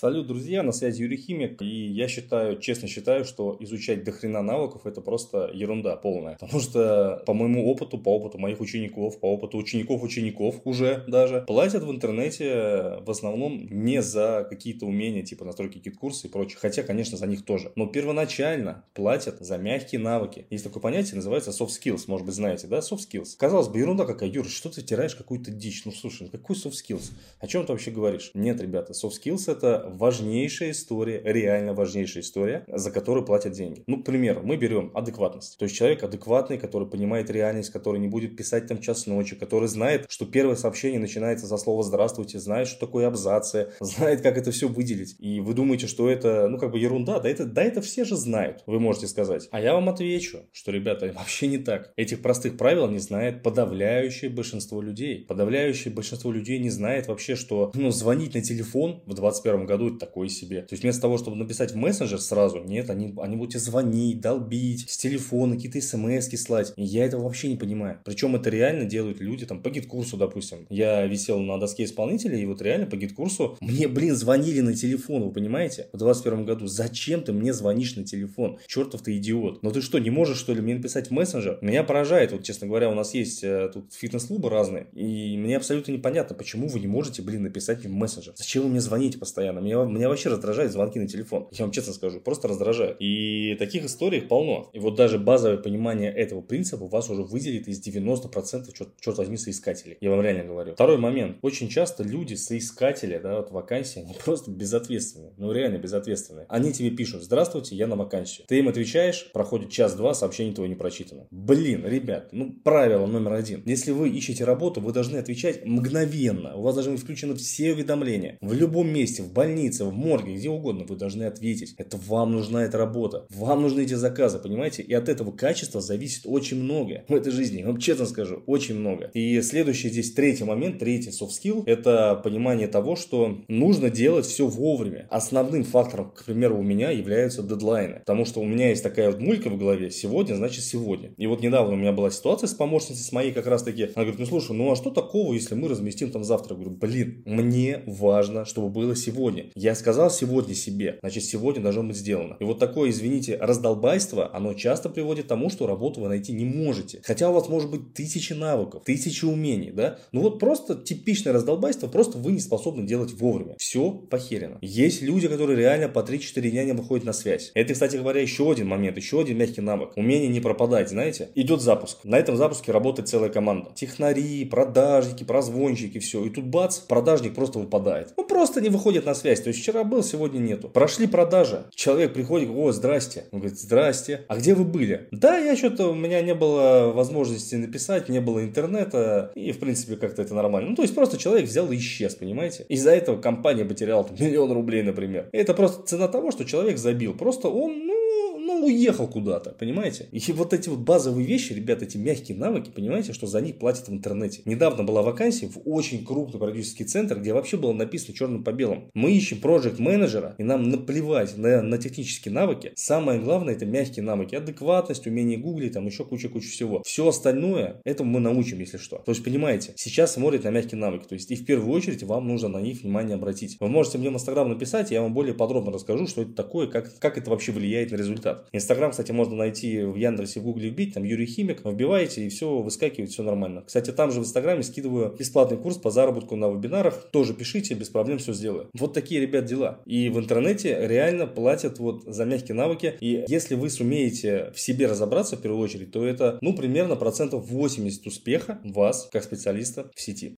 Салют, друзья, на связи Юрий Химик, и я считаю, честно считаю, что изучать дохрена навыков это просто ерунда полная. Потому что по моему опыту, по опыту моих учеников, по опыту учеников учеников уже даже, платят в интернете в основном не за какие-то умения, типа настройки GetCourse а и прочее. Хотя, конечно, за них тоже. Но первоначально платят за мягкие навыки. Есть такое понятие, называется soft skills, может быть, знаете, да, soft skills. Казалось бы, ерунда какая, Юр, что ты втираешь какую-то дичь? Ну, слушай, ну какой soft skills? О чем ты вообще говоришь? Нет, ребята, soft skills это важнейшая история, реально важнейшая история, за которую платят деньги. Ну, к примеру, мы берем адекватность. То есть человек адекватный, который понимает реальность, который не будет писать там час ночи, который знает, что первое сообщение начинается за слово «здравствуйте», знает, что такое абзацы, знает, как это все выделить. И вы думаете, что это, ну, как бы ерунда, да это, да это все же знают, вы можете сказать. А я вам отвечу, что, ребята, вообще не так. Этих простых правил не знает подавляющее большинство людей. Подавляющее большинство людей не знает вообще, что, ну, звонить на телефон в 21 году году такой себе. То есть вместо того, чтобы написать в мессенджер сразу, нет, они, они будут тебе звонить, долбить, с телефона какие-то смс слать. И я этого вообще не понимаю. Причем это реально делают люди там по GetCourse у, допустим. Я висел на доске исполнителя, и вот реально по GetCourse у мне, блин, звонили на телефон, вы понимаете? В 21 году. Зачем ты мне звонишь на телефон? Чертов ты идиот. Ну ты что, не можешь, что ли, мне написать в мессенджер? Меня поражает, вот, честно говоря, у нас есть э, тут фитнес-клубы разные, и мне абсолютно непонятно, почему вы не можете, блин, написать в мессенджер. Зачем вы мне звоните постоянно? Меня, меня вообще раздражают звонки на телефон. Я вам честно скажу, просто раздражают. И таких историй полно. И вот даже базовое понимание этого принципа вас уже выделит из 90% черт, черт возьми соискателей. Я вам реально говорю. Второй момент. Очень часто люди, соискатели, да, вот вакансии, они просто безответственные. Ну реально безответственные. Они тебе пишут, здравствуйте, я на вакансию. Ты им отвечаешь, проходит час-два, сообщение твое не прочитано. Блин, ребят, ну правило номер один. Если вы ищете работу, вы должны отвечать мгновенно. У вас должны быть включены все уведомления. В любом месте, в больнице, больнице, в морге, где угодно, вы должны ответить. Это вам нужна эта работа. Вам нужны эти заказы, понимаете? И от этого качества зависит очень многое в этой жизни. Вам честно скажу, очень много. И следующий здесь третий момент, третий soft skill, это понимание того, что нужно делать все вовремя. Основным фактором, к примеру, у меня являются дедлайны. Потому что у меня есть такая вот мулька в голове, сегодня значит сегодня. И вот недавно у меня была ситуация с помощницей, с моей как раз таки. Она говорит, ну слушай, ну а что такого, если мы разместим там завтра? Я говорю, блин, мне важно, чтобы было сегодня. Я сказал сегодня себе, значит сегодня должно быть сделано. И вот такое, извините, раздолбайство, оно часто приводит к тому, что работу вы найти не можете. Хотя у вас может быть тысячи навыков, тысячи умений, да? Ну вот просто типичное раздолбайство, просто вы не способны делать вовремя. Все похерено. Есть люди, которые реально по 3-4 дня не выходят на связь. Это, кстати говоря, еще один момент, еще один мягкий навык. Умение не пропадать, знаете? Идет запуск. На этом запуске работает целая команда. Технари, продажники, прозвонщики, все. И тут бац, продажник просто выпадает. Он просто не выходит на связь. То есть вчера был, сегодня нету. Прошли продажи. Человек приходит, о, здрасте. Он говорит, здрасте. А где вы были? Да, я что-то, у меня не было возможности написать, не было интернета. И, в принципе, как-то это нормально. Ну, то есть, просто человек взял и исчез, понимаете? Из-за этого компания потеряла там, миллион рублей, например. И это просто цена того, что человек забил. Просто он, ну, ну, уехал куда-то, понимаете? И вот эти вот базовые вещи, ребята, эти мягкие навыки, понимаете, что за них платят в интернете. Недавно была вакансия в очень крупный продюсерский центр, где вообще было написано черным по белому. Мы ищем проект менеджера и нам наплевать на, на технические навыки. Самое главное это мягкие навыки. Адекватность, умение гуглить, там еще куча-куча всего. Все остальное, этому мы научим, если что. То есть, понимаете, сейчас смотрят на мягкие навыки. То есть, и в первую очередь вам нужно на них внимание обратить. Вы можете мне в Инстаграм написать, я вам более подробно расскажу, что это такое, как, как это вообще влияет на результат. Инстаграм, кстати, можно найти в Яндексе, в Гугле вбить, там Юрий Химик, вбиваете и все выскакивает, все нормально. Кстати, там же в Инстаграме скидываю бесплатный курс по заработку на вебинарах, тоже пишите, без проблем все сделаю. Вот такие, ребят, дела. И в интернете реально платят вот за мягкие навыки, и если вы сумеете в себе разобраться в первую очередь, то это, ну, примерно процентов 80 успеха вас, как специалиста в сети.